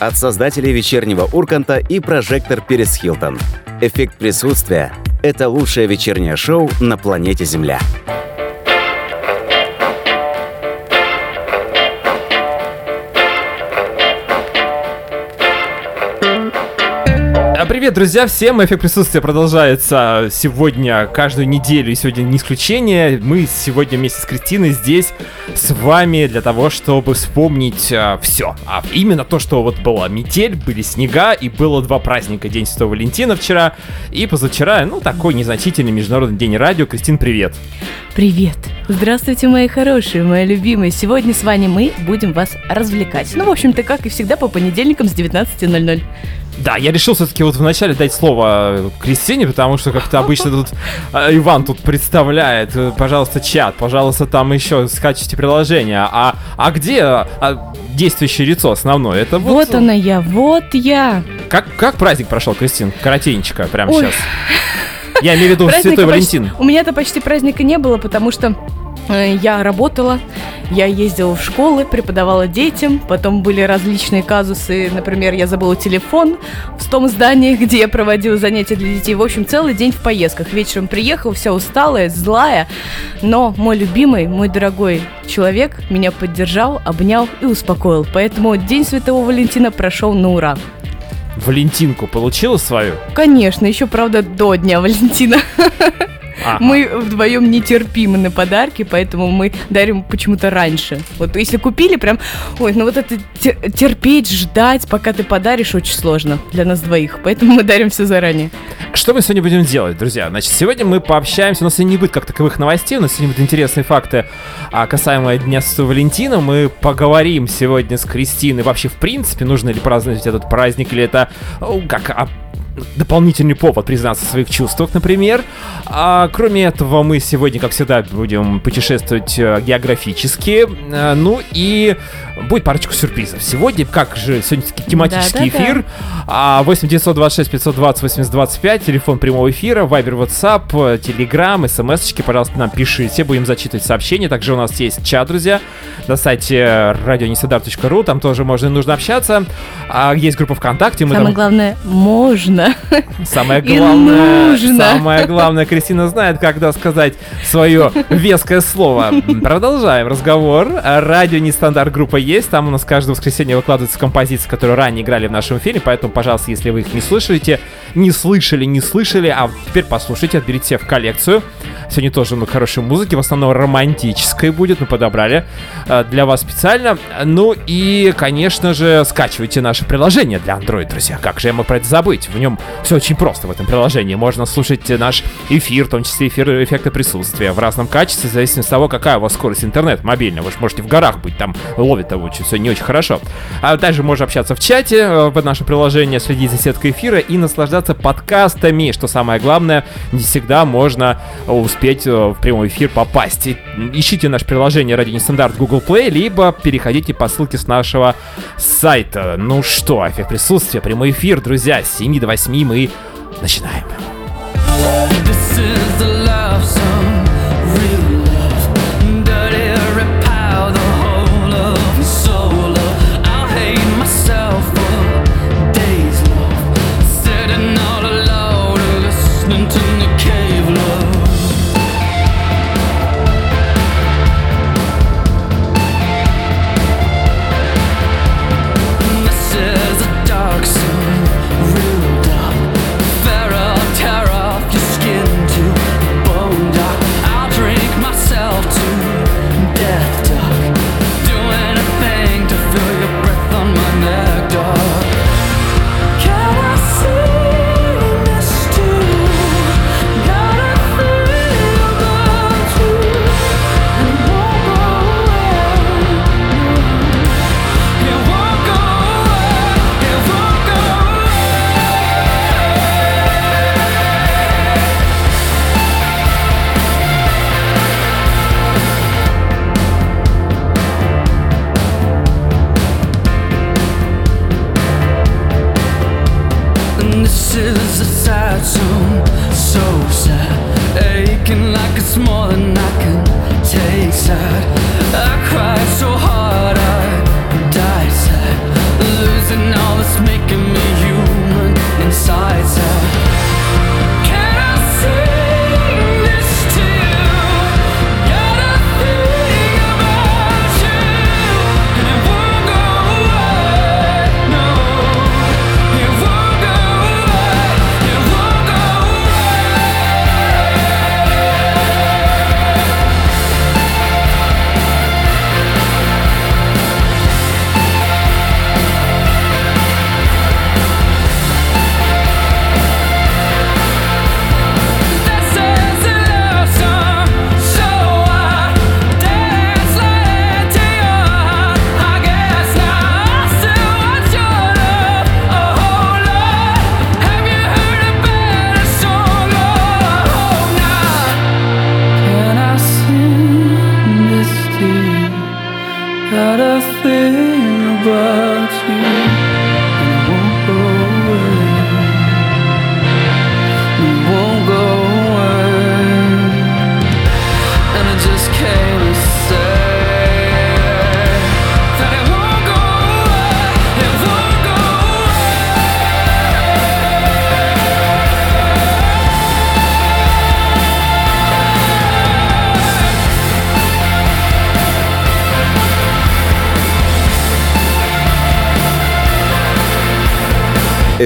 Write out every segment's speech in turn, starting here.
От создателей вечернего Урганта и прожектор Перес Хилтон. Эффект присутствия – это лучшее вечернее шоу на планете Земля. Привет, друзья, всем! Эффект присутствия продолжается сегодня, каждую неделю, и сегодня не исключение. Мы сегодня вместе с Кристиной здесь с вами для того, чтобы вспомнить а, все. А именно то, что вот была метель, были снега, и было два праздника. День Святого Валентина вчера и позавчера, ну, такой незначительный Международный день радио. Кристин, привет! Привет! Здравствуйте, мои хорошие, мои любимые. Сегодня с вами мы будем вас развлекать. Ну, в общем-то, как и всегда, по понедельникам с 19.00. Да, я решил все-таки вот вначале дать слово Кристине, потому что как-то обычно тут э, Иван тут представляет. Э, пожалуйста, чат, пожалуйста, там еще скачивайте приложение. А, а где а, действующее лицо основное? Это вот... Вот она я, вот я. Как, как праздник прошел, Кристин? Коротенечко, прямо Ой. сейчас. Я имею в виду Святой Валентин. У меня-то почти праздника не было, потому что Э, я работала, я ездила в школы, преподавала детям, потом были различные казусы, например, я забыла телефон в том здании, где я проводила занятия для детей. В общем, целый день в поездках. Вечером приехала, вся усталая, злая, но мой любимый, мой дорогой человек меня поддержал, обнял и успокоил. Поэтому День Святого Валентина прошел на ура. Валентинку получила свою? Конечно, еще, правда, до Дня Валентина. Ага. Мы вдвоем нетерпимы на подарки, поэтому мы дарим почему-то раньше. Вот если купили, прям, ой, ну вот это терпеть, ждать, пока ты подаришь, очень сложно для нас двоих. Поэтому мы дарим все заранее. Что мы сегодня будем делать, друзья? Значит, сегодня мы пообщаемся, у нас сегодня не будет как таковых новостей, у нас сегодня будут интересные факты а, касаемо Дня Святого Валентина. Мы поговорим сегодня с Кристиной вообще в принципе, нужно ли праздновать этот праздник, или это как а, дополнительный повод признаться в своих чувствах, например. А, кроме этого, мы сегодня, как всегда, будем путешествовать э, географически. А, ну и будет парочку сюрпризов. Сегодня, как же, сегодня тематический да, эфир. Да, да. 8 926 520 80 25, телефон прямого эфира, вайбер, WhatsApp, Telegram, смс-очки, пожалуйста, нам пишите, будем зачитывать сообщения. Также у нас есть чат, друзья, на сайте radioneseдар.ru, там тоже можно и нужно общаться. А, есть группа ВКонтакте. Мы Самое там... главное, можно. Самое главное, самое главное, Кристина знает, когда сказать свое веское слово. Продолжаем разговор. Радио Нестандарт группа есть, там у нас каждое воскресенье выкладываются композиции, которые ранее играли в нашем эфире, поэтому, пожалуйста, если вы их не слышите, не слышали, не слышали, а теперь послушайте, отберите в коллекцию. Сегодня тоже много хорошей музыки, в основном романтической будет, мы подобрали э, для вас специально. Ну и, конечно же, скачивайте наше приложение для Android, друзья. Как же я мог про это забыть? В нем все очень просто в этом приложении. Можно слушать наш эфир, в том числе эфир эффекта присутствия в разном качестве, в зависимости от того, какая у вас скорость интернета мобильная. Вы же можете в горах быть, там ловит того, что все не очень хорошо. А также можно общаться в чате э, в наше приложение, следить за сеткой эфира и наслаждаться подкастами, что самое главное, не всегда можно успеть э, в прямой эфир попасть. Ищите наше приложение Радио Нестандарт Google Play, либо переходите по ссылке с нашего сайта. Ну что, эффект присутствия, прямой эфир, друзья, с 7 до 8 мы начинаем. This is the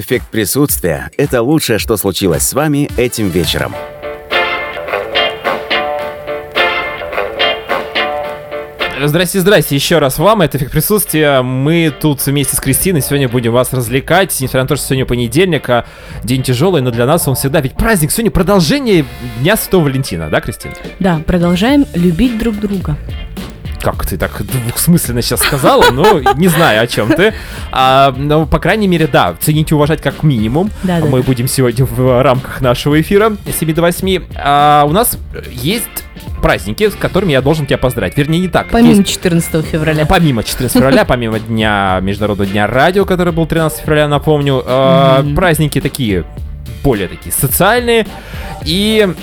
Эффект присутствия – это лучшее, что случилось с вами этим вечером. Здрасте, здрасте, еще раз вам, это эффект присутствия. Мы тут вместе с Кристиной сегодня будем вас развлекать, несмотря на то, что сегодня понедельник, а день тяжелый, но для нас он всегда, ведь праздник, сегодня продолжение Дня Святого Валентина, да, Кристина? Да, продолжаем любить друг друга как ты так двухсмысленно сейчас сказала, ну, не знаю, о чем ты. А, но, по крайней мере, да, ценить и уважать как минимум. Да, Мы да. будем сегодня в рамках нашего эфира с 7 до 8. А, у нас есть праздники, с которыми я должен тебя поздравить. Вернее, не так. Помимо есть... 14 февраля. Помимо 14 февраля, помимо дня Международного дня радио, который был 13 февраля, напомню. Mm-hmm. Праздники такие, более такие социальные. И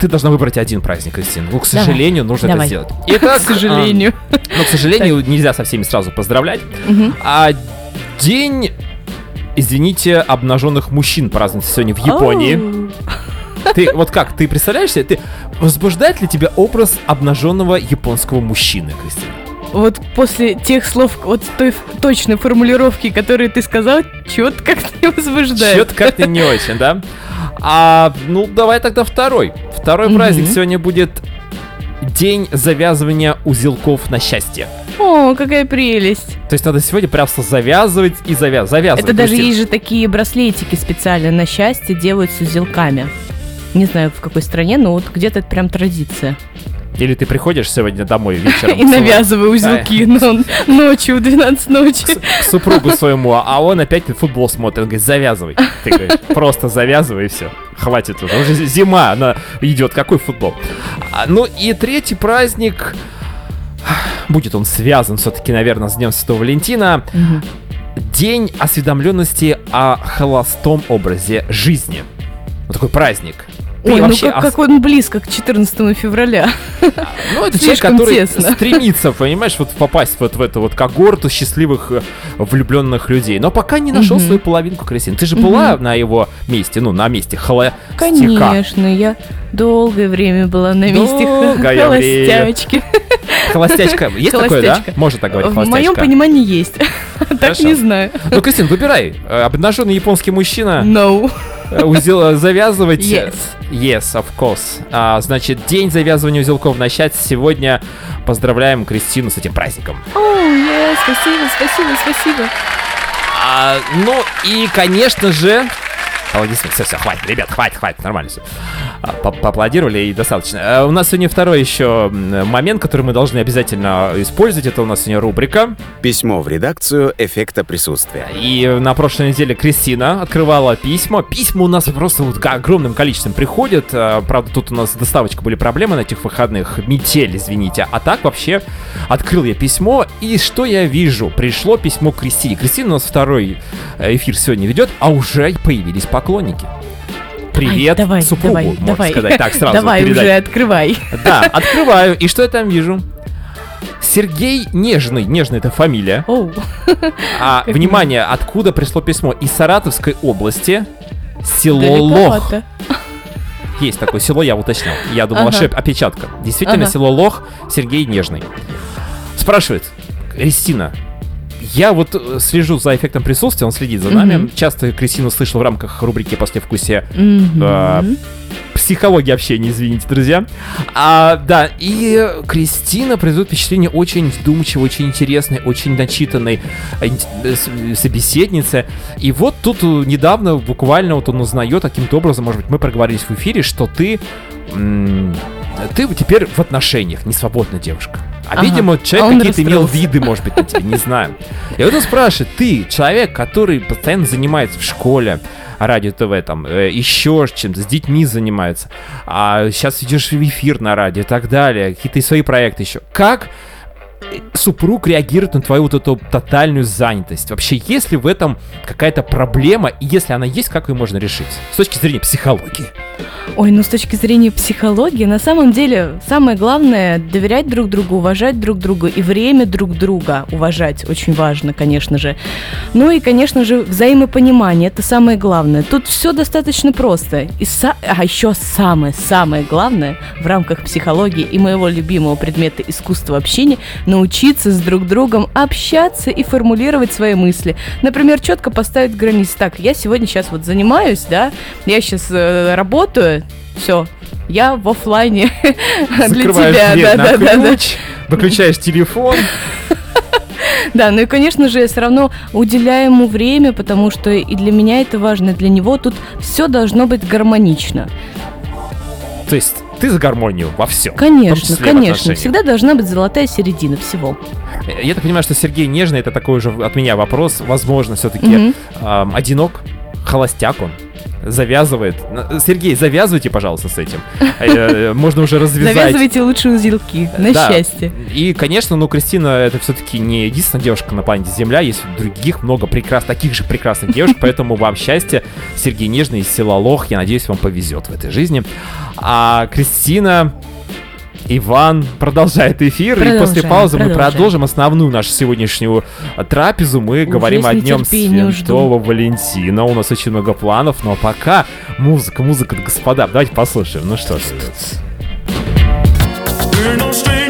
ты должна выбрать один праздник, Кристина. Ну, к сожалению, нужно Давай. это сделать. Итак, к сожалению. А, ну, к сожалению, нельзя со всеми сразу поздравлять. Угу. А день, извините, обнаженных мужчин празднуется сегодня в Японии. Ты вот как, ты представляешь себе, ты возбуждает ли тебя образ обнаженного японского мужчины, Кристина? Вот после тех слов, вот той точной формулировки, которые ты сказал, чё-то как-то не возбуждает. Чё-то как-то не очень, да? А, ну, давай тогда второй. Второй угу. праздник сегодня будет День завязывания узелков на счастье. О, какая прелесть. То есть надо сегодня просто завязывать и завязывать. завязывать. Это даже есть же такие браслетики специально на счастье делают с узелками. Не знаю, в какой стране, но вот где-то это прям традиция. Или ты приходишь сегодня домой вечером. И навязывай узелки ночью в 12 ночи. К супругу своему, а он опять футбол смотрит. Он говорит, завязывай. Ты говоришь, просто завязывай и все. Хватит уже. Уже зима, она идет. Какой футбол? А, ну и третий праздник. Будет он связан все-таки, наверное, с Днем Святого Валентина. День осведомленности о холостом образе жизни. Вот такой праздник. Ой, ну как, ос... как он близко к 14 февраля. Ну, это человек, который тесно. стремится, понимаешь, вот попасть вот в эту вот когорту счастливых э, влюбленных людей. Но пока не нашел угу. свою половинку, Кристина. Ты же угу. была на его месте, ну, на месте холостяка. Конечно, я долгое время была на месте холостячки. Холостячка. Есть такое, да? Можно так говорить, В моем понимании есть. Так не знаю. Ну, Кристина, выбирай. Э, обнаженный японский мужчина. No. Э, узел завязывать. Yes. Yes, of course. А, значит, день завязывания узелков начать сегодня. Поздравляем Кристину с этим праздником. О, oh, yes, спасибо, спасибо, спасибо. А, ну и, конечно же, Аплодисменты. Все, все, хватит, ребят, хватит, хватит, нормально все. А, поаплодировали и достаточно. А, у нас сегодня второй еще момент, который мы должны обязательно использовать. Это у нас сегодня рубрика. Письмо в редакцию эффекта присутствия. И на прошлой неделе Кристина открывала письма. Письма у нас просто вот огромным количеством приходят. А, правда, тут у нас доставочка были проблемы на этих выходных. Метель, извините. А так вообще открыл я письмо. И что я вижу? Пришло письмо Кристине. Кристина у нас второй э, эфир сегодня ведет, а уже появились поклонники. Привет Ай, давай, супругу, давай, можно давай. сказать. Так, сразу Давай передать. уже открывай. Да, открываю. И что я там вижу? Сергей Нежный. Нежный это фамилия. Оу. А, внимание, откуда пришло письмо? Из Саратовской области. Село Лох. Далековато. Есть такое село, я уточнял. Я думал, Ага. ошиб, опечатка. Действительно, Ага. село Лох, Сергей Нежный. Спрашивает, Кристина, я вот э, слежу за эффектом присутствия, он следит за нами. Мгм. Часто Кристину слышу в рамках рубрики «Послевкусие Мгм. А, психологии общения, извините, друзья. А, да, и Кристина производит впечатление очень вдумчивой, очень интересной, очень начитанной э, с- собеседницы. И вот тут э, недавно, буквально, вот он узнает каким-то образом, может быть, мы проговорились в эфире, что ты... ты теперь в отношениях, не свободная девушка. А, Ага. видимо, А человек он какие-то имел виды, может быть, на тебе, не знаю. И вот он спрашивает, ты, человек, который постоянно занимается в школе, радио ТВ, там, э, еще чем-то, с детьми занимается, а сейчас идешь в эфир на радио и так далее, какие-то свои проекты еще. Как супруг реагирует на твою вот эту тотальную занятость? Вообще, есть ли в этом какая-то проблема, и если она есть, как ее можно решить? С точки зрения психологии. Ой, ну с точки зрения психологии, на самом деле самое главное доверять друг другу, уважать друг друга и время друг друга уважать очень важно, конечно же. Ну и, конечно же, взаимопонимание это самое главное. Тут все достаточно просто. И са- а еще самое-самое главное в рамках психологии и моего любимого предмета искусства общения научиться с друг другом общаться и формулировать свои мысли. Например, четко поставить границы. Так, я сегодня сейчас вот занимаюсь, да, я сейчас работаю, все, я в оффлайне для тебя. дверь Да, на да, да, да. ключ, выключаешь телефон. Да, ну и, конечно же, я все равно уделяю ему время, потому что и для меня это важно, и для него тут все должно быть гармонично. То есть ты за гармонию во всем. Конечно, конечно. Всегда должна быть золотая середина всего. Я так понимаю, что Сергей Нежный, это такой уже от меня вопрос. Возможно, все-таки Мгм. эм, одинок, холостяк он. Завязывает. Сергей, завязывайте, пожалуйста, с этим. Э, Можно уже развязать. Завязывайте лучше узелки, на Да. счастье. И, конечно, ну, Кристина, это все-таки не единственная девушка на планете Земля, есть других много прекрасных, таких же прекрасных девушек, поэтому вам счастья. Сергей Нежный из села Лох, я надеюсь, вам повезет в этой жизни. А Кристина, Иван продолжает эфир, и после Продолжаем, паузы мы продолжаем. продолжим основную нашу сегодняшнюю а, трапезу. Мы Уже говорим о днем Святого Валентина. У нас очень много планов, но пока музыка, музыка, господа, давайте послушаем. Ну что ж. We're no strangers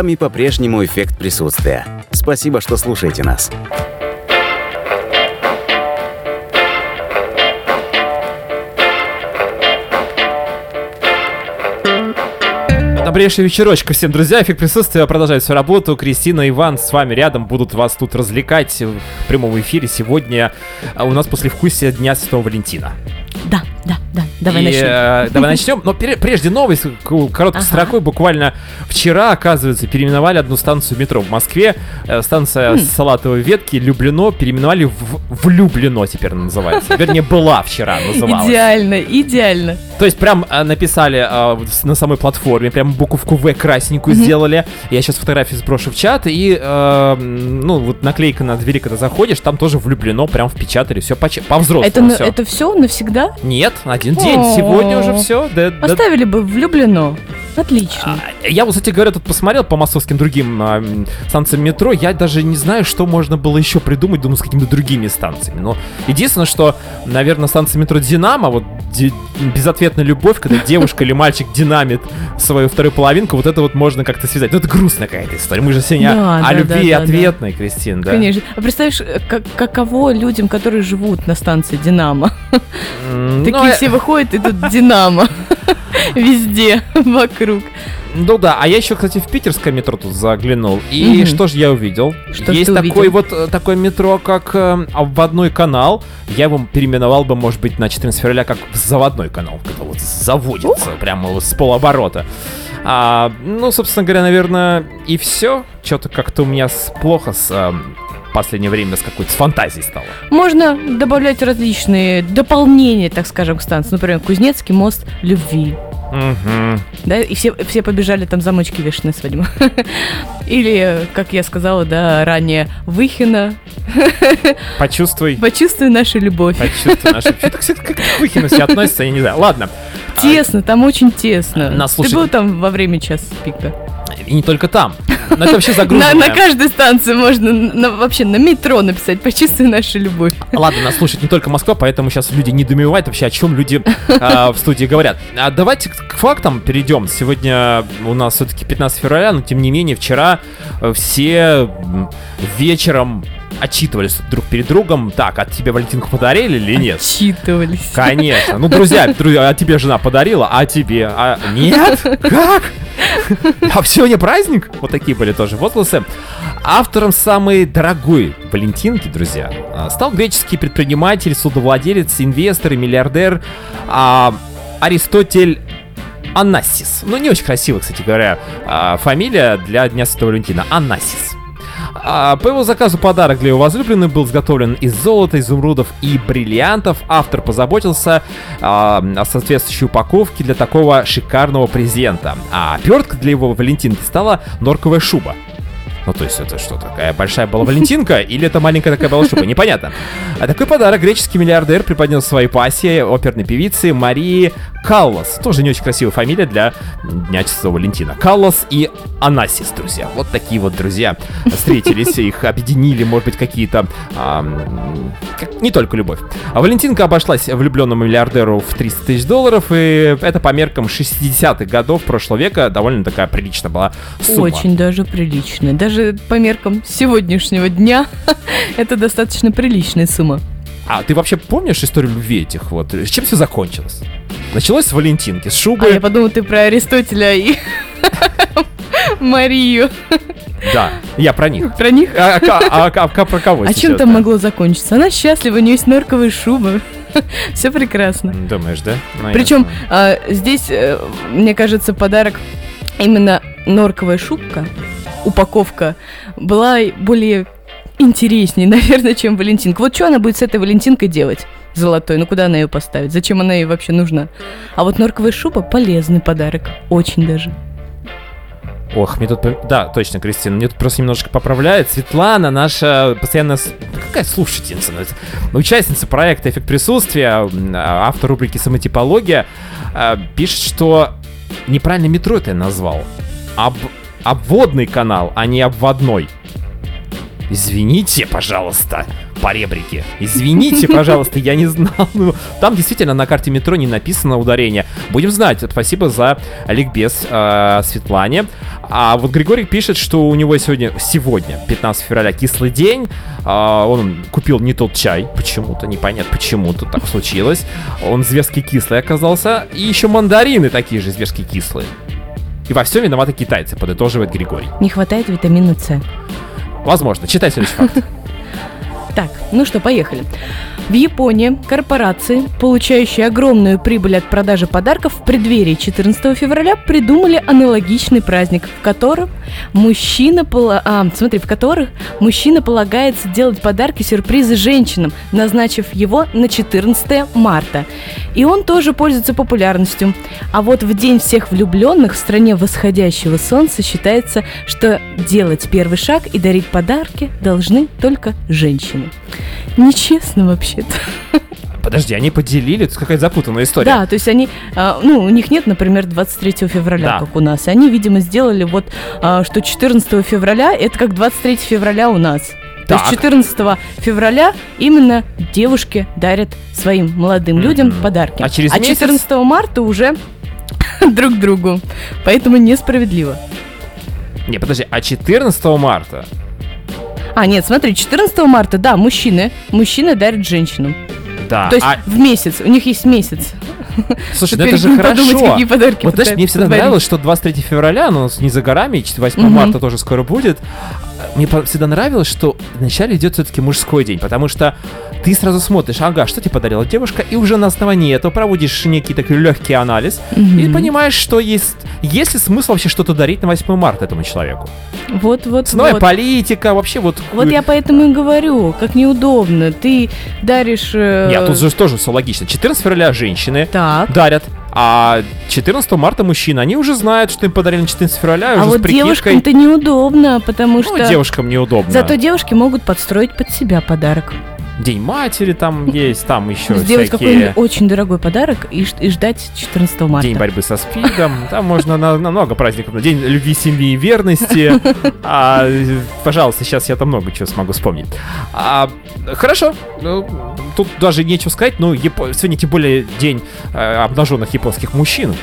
вами по-прежнему эффект присутствия. Спасибо, что слушаете нас. Добрейшего вечерочка всем, друзья. Эффект присутствия продолжает свою работу. Кристина и Иван с вами рядом будут вас тут развлекать в прямом эфире. Сегодня а, у нас послевкусие Дня Святого Валентина. Да, да, да. Давай И, начнем. э, давай начнем. Но прежде новость, к- короткой Ага. строкой. Буквально вчера, оказывается, переименовали одну станцию метро в Москве. Э, Станция Хм. Салатовой ветки Люблено переименовали в Влюблено теперь называется. Вернее, была вчера называлась. Идеально, идеально. То есть прям э, написали э, на самой платформе, прям буковку В красненькую сделали. Я сейчас фотографию сброшу в чат, и, э, ну, вот наклейка на двери, когда заходишь, там тоже влюблено, прям впечатали, все по-взрослому. Это, всё. это все навсегда? Нет, один день, О. сегодня уже все. Да, да- Оставили бы влюблено. Отлично. А, Я вот, кстати говоря, тут посмотрел по московским другим а, станциям метро, я даже не знаю, что можно было еще придумать, думаю, с какими-то другими станциями. Но единственное, что, наверное, станция метро Динамо, вот ди- безответная любовь, когда девушка или мальчик динамит свою вторую половинку, вот это вот можно как-то связать. Ну, это грустная какая-то история. Мы же сегодня Да, о да, любви да, да, ответной, Кристин, да? Конечно. А представляешь, э, как, каково людям, которые живут на станции Динамо? М, ну, Такие э, все выходят, и тут Динамо. Везде, вокруг. Ну да, а я еще, кстати, в питерское метро тут заглянул. И Мгм. что же я увидел? Что Есть такой увидел? вот э, такое метро, как э, обводной канал. Я его переименовал бы, может быть, на 14 февраля как в заводной канал, когда вот заводится прямо вот с полоборота. А, ну, собственно говоря, наверное, и все. Что-то как-то у меня с- плохо с э, последнее время с какой-то с фантазией стало. Можно добавлять различные дополнения, так скажем, к станции. Например, Кузнецкий мост любви. Мгм. Да, и все, все побежали там замочки вешать на свадьбу. Или, как я сказала, да, ранее, Выхина. Почувствуй. Почувствуй нашу любовь. Почувствуй нашу... Кстати, как к Выхину все относится, я не знаю. Ладно. Тесно, там очень тесно. Нас Ты был там во время час пика? И не только там. Но это вообще На, загруженное. на каждой станции можно на- вообще на метро написать «Почувствуй нашу любовь». Ладно, нас слушает не только Москва, поэтому сейчас люди не недоумевают вообще, о чем люди а, в студии говорят. А давайте к, фактам перейдем. Сегодня у нас все-таки 15 февраля, но тем не менее вчера э, все вечером отчитывались друг перед другом. Так, а тебе Валентинку подарили или нет? Отчитывались. Конечно. Ну, друзья, друзья, а тебе жена подарила, а тебе? А нет? Как? А сегодня праздник? Вот такие были тоже возгласы. Автором самой дорогой Валентинки, друзья, а, стал греческий предприниматель, судовладелец, инвестор и миллиардер а, Аристотель Анассис. Ну, не очень красиво, кстати говоря, а, фамилия для Дня Святого Валентина. Анассис. А, По его заказу подарок для его возлюбленной был изготовлен из золота, изумрудов и бриллиантов. Автор позаботился а, о соответствующей упаковке для такого шикарного презента. А обертка для его Валентинки стала норковая шуба. Ну, то есть это что, такая большая была Валентинка или это маленькая такая была шуба? Непонятно. А такой подарок греческий миллиардер преподнес своей пассии, оперной певице Марии Каллас. Тоже не очень красивая фамилия для Дня Святого Валентина. Каллас и Анасис, друзья. Вот такие вот друзья встретились, их объединили, может быть, какие-то... не только любовь. А Валентинка обошлась влюбленному миллиардеру в 300 тысяч долларов, и это по меркам 60-х годов прошлого века довольно такая приличная была сумма. Очень даже прилично. Даже по меркам сегодняшнего дня это достаточно приличная сумма. А ты вообще помнишь историю любви этих вот? С чем все закончилось? Началось с Валентинки, с А шубы. я подумала, ты про Аристотеля и Марию. Да, я про них. Про них? А, а- а- а- а про кого А чем там могло закончиться? Она счастлива, у нее есть норковая шуба. Все прекрасно. Думаешь, да? Ну, Причем а, здесь, э, мне кажется, подарок именно норковая шубка, упаковка, была более интереснее, наверное, чем Валентинка. Вот что она будет с этой Валентинкой делать? Золотой, ну куда она ее поставить? Зачем она ей вообще нужна? А вот норковая шуба полезный подарок, очень даже. Ох, мне тут... Да, точно, Кристина, мне тут просто немножко поправляет. Светлана, наша постоянно... с- Какая слушательница? ну, Участница проекта «Эффект присутствия», а, автор рубрики «Самотипология», а, пишет, что неправильно метро это я назвал. Об... Обводный канал, а не обводной. Извините, пожалуйста, поребрики. Извините, пожалуйста, я не знал. Ну, там действительно на карте метро не написано ударение. Будем знать. Спасибо за ликбез э, Светлане. А вот Григорий пишет, что у него сегодня, сегодня, 15 февраля, кислый день. А, он купил не тот чай, почему-то, непонятно почему-то так случилось. Он зверски кислый оказался. И еще мандарины такие же зверски кислые. И во всем виноваты китайцы, подытоживает Григорий. Не хватает витамина С. Возможно. Читай следующий факт. Так, ну что, поехали. В Японии корпорации, получающие огромную прибыль от продажи подарков в преддверии 14 февраля, придумали аналогичный праздник, в котором мужчина, а, смотри, в которых мужчина полагается делать подарки сюрпризы женщинам, назначив его на 14 марта. И он тоже пользуется популярностью. А вот в день всех влюбленных в стране восходящего солнца считается, что делать первый шаг и дарить подарки должны только женщины. Нечестно вообще-то. Подожди, они поделили? Это какая-то запутанная история. Да, то есть они, а, ну, у них нет, например, 23 февраля, Да. как у нас. Они, видимо, сделали вот, а, что 14 февраля это как 23 февраля у нас. То Так. есть 14 февраля именно девушки дарят своим молодым людям подарки. А через месяц? 14 марта уже друг другу. Поэтому несправедливо. Не, подожди, а 14 марта? А, нет, смотри, 14 марта, да, мужчины. Мужчины дарят женщинам. Да. То есть а, в месяц, у них есть месяц. слушай, ну это же ним подумать, хорошо. какие подарки Вот знаешь, мне всегда подарить. нравилось, что 23 февраля, ну, не за горами, и 8 Мгм. марта тоже скоро будет. Мне всегда нравилось, что вначале идет все-таки мужской день, потому что ты сразу смотришь, ага, что тебе подарила девушка, и уже на основании этого проводишь некий такой легкий анализ, и Мгм. понимаешь, что есть, есть ли смысл вообще что-то дарить на 8 марта этому человеку. Вот, вот, Ценовая вот. политика, вообще вот... Вот я поэтому и говорю, как неудобно. Ты даришь... э, Нет, тут же тоже все логично. 14 февраля женщины Так. дарят, а 14 марта мужчины. Они уже знают, что им подарили на 14 февраля, А уже с вот прикидкой. девушкам-то неудобно, потому Ну, что... девушкам неудобно. Зато девушки могут подстроить под себя подарок. День матери там есть, там еще Сделать всякие... какой-нибудь очень дорогой подарок и, и ждать 14 марта. День борьбы со СПИДом, там можно на, на много праздников. День любви, семьи и верности. А, пожалуйста, сейчас я там много чего смогу вспомнить. А, хорошо, ну, тут даже нечего сказать, но Япо- сегодня тем более день э, обнаженных японских мужчин.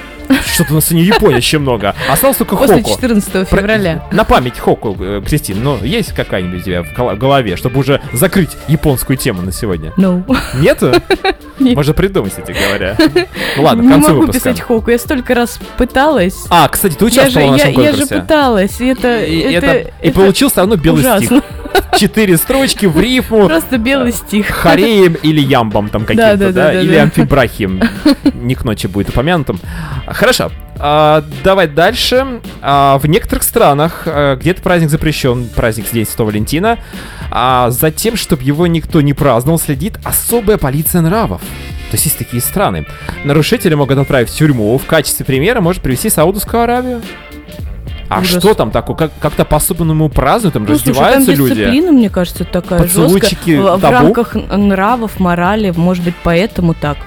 Что-то у нас сегодня Япония очень много. Осталось только После Хоку. 14 Про- февраля. На память Хоку, э, Кристин, ну, есть какая-нибудь у тебя в гол- голове, чтобы уже закрыть японскую тему на сегодня? No. Нету? Нет. Можно придумать, кстати говоря. Ну ладно, к Не концу могу выпуска. писать хоку, я столько раз пыталась. А, кстати, ты я, же, участвовал в нашем я же конкурсе. пыталась, и это, И, получил все равно белый стих. Четыре строчки в рифму. Просто белый стих. Хареем или ямбом там каким-то, да, Да, да, да, или да. амфибрахием. Не к ночи будет упомянутым. Хорошо. а, давай дальше. А, в некоторых странах а, где-то праздник запрещен, праздник День Святого Валентина. А за тем, чтобы его никто не праздновал, следит особая полиция нравов. То есть есть такие страны. Нарушители могут отправить в тюрьму. В качестве примера может привести Саудовскую Аравию. А Ужас. что там такое? Как- как-то по-особенному празднуют, там Ну, слушай, там раздеваются люди. дисциплина, мне кажется, такая Поцелуйчики жесткая. В, в табу? рамках нравов, морали, может быть, поэтому так.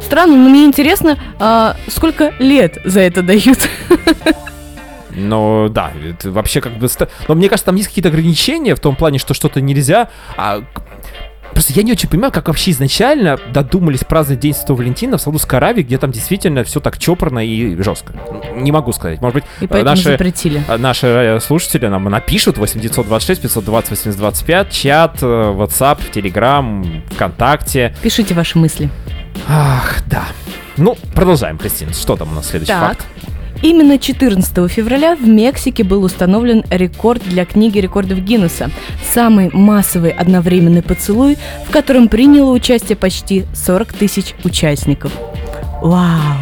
Странно, но мне интересно, а, сколько лет за это дают? Ну да, это вообще как бы... Но мне кажется, там есть какие-то ограничения в том плане, что что-то нельзя. А... Просто я не очень понимаю, как вообще изначально додумались праздновать День Святого Валентина в Саудовской Аравии, где там действительно все так чопорно и жестко. Не могу сказать. Может быть, И наши, запретили. э, наши э, слушатели нам напишут 8926 520 8025, чат, э, WhatsApp, Telegram, ВКонтакте. Пишите ваши мысли. Ах, да. Ну, продолжаем, Кристина. Что там у нас следующий Так. факт? Именно 14 февраля в Мексике был установлен рекорд для книги рекордов Гиннесса. Самый массовый одновременный поцелуй, в котором приняло участие почти 40 тысяч участников. Вау!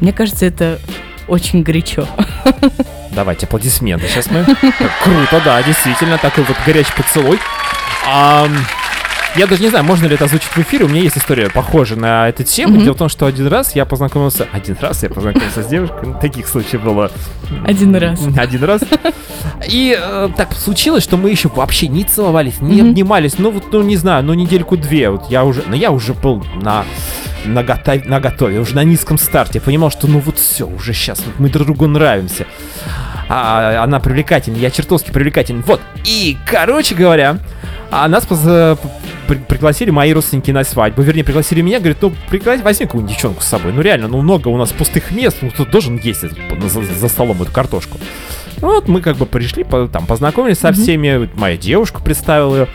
Мне кажется, это очень горячо. Давайте аплодисменты. Сейчас мы... Круто, да, действительно, такой вот горячий поцелуй. Ам, Я даже не знаю, можно ли это озвучить в эфире. У меня есть история похожая на эту тему. Мгм. Дело в том, что один раз я познакомился... Один раз я познакомился с девушкой. Ну, Таких случаев было... Один раз. Один раз. И э, так случилось, что мы еще вообще не целовались, не Мгм. обнимались. Ну вот, ну не знаю, ну недельку-две. Вот я уже... Ну я уже был на на, готов- на готове, уже на низком старте. Я понимал, что ну вот все, уже сейчас мы друг другу нравимся. А, она привлекательна, я чертовски привлекательный. Вот. И, короче говоря, а нас поз- при- пригласили мои родственники на свадьбу, вернее, пригласили меня, говорит, ну, пригласи, возьми какую-нибудь девчонку с собой. Ну, реально, ну, много у нас пустых мест, ну, кто должен есть за, за столом эту картошку. Ну, вот мы как бы пришли, по- там, познакомились со всеми, вот моя девушка представила ее.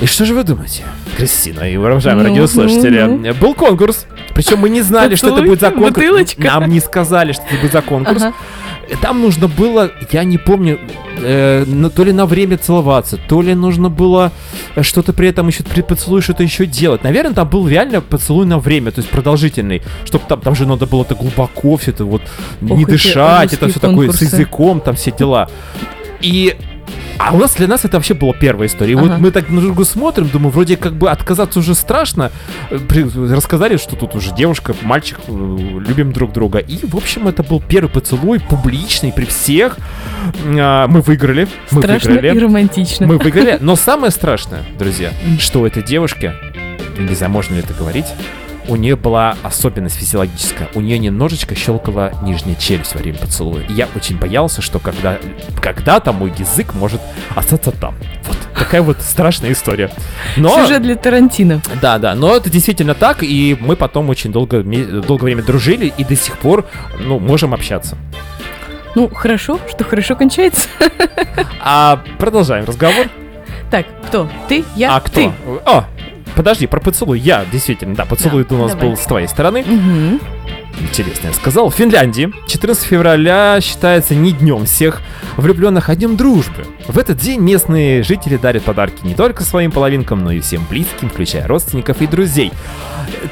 И что же вы думаете, Кристина и уважаемые Ну, радиослушатели? ну, Был конкурс, причем мы не знали, что это будет за конкурс. Нам не сказали, что это будет за конкурс. Ага. Там нужно было, я не помню, э, то ли на время целоваться, то ли нужно было э, что-то при этом еще при поцелуе что-то еще делать. Наверное, там был реально поцелуй на время, то есть продолжительный, чтобы там, там же надо было это глубоко все это вот не эти дышать, это все такое с языком, там все дела. И а у нас для нас это вообще была первая история. И вот Ага. мы так на другу смотрим, думаю, вроде как бы отказаться уже страшно. Э, Рассказали, что тут уже девушка, мальчик, э, любим друг друга. И, в общем, это был первый поцелуй, публичный, при всех. А, Мы выиграли. Мы Страшно выиграли. и романтично. Мы выиграли. Но самое страшное, друзья, что у этой девушки, не знаю, можно ли это говорить, у нее была особенность физиологическая. У нее немножечко щелкала нижняя челюсть во время поцелуя. И я очень боялся, что когда, когда-то мой язык может остаться там. Вот такая вот страшная история. Но, Сюжет для Тарантино. да, да, но это действительно так, и мы потом очень долго, долгое время дружили, и до сих пор, ну, можем общаться. Ну, хорошо, что хорошо кончается. А продолжаем разговор. Так, кто? Ты? Я? а кто? Ты. О, подожди, про поцелуй. Я, действительно, да, поцелуй Да, у нас давай. был с твоей стороны. Мгм. Интересно, я сказал. В Финляндии 14 февраля считается не днем всех влюбленных, а днем дружбы. В этот день местные жители дарят подарки не только своим половинкам, но и всем близким, включая родственников и друзей.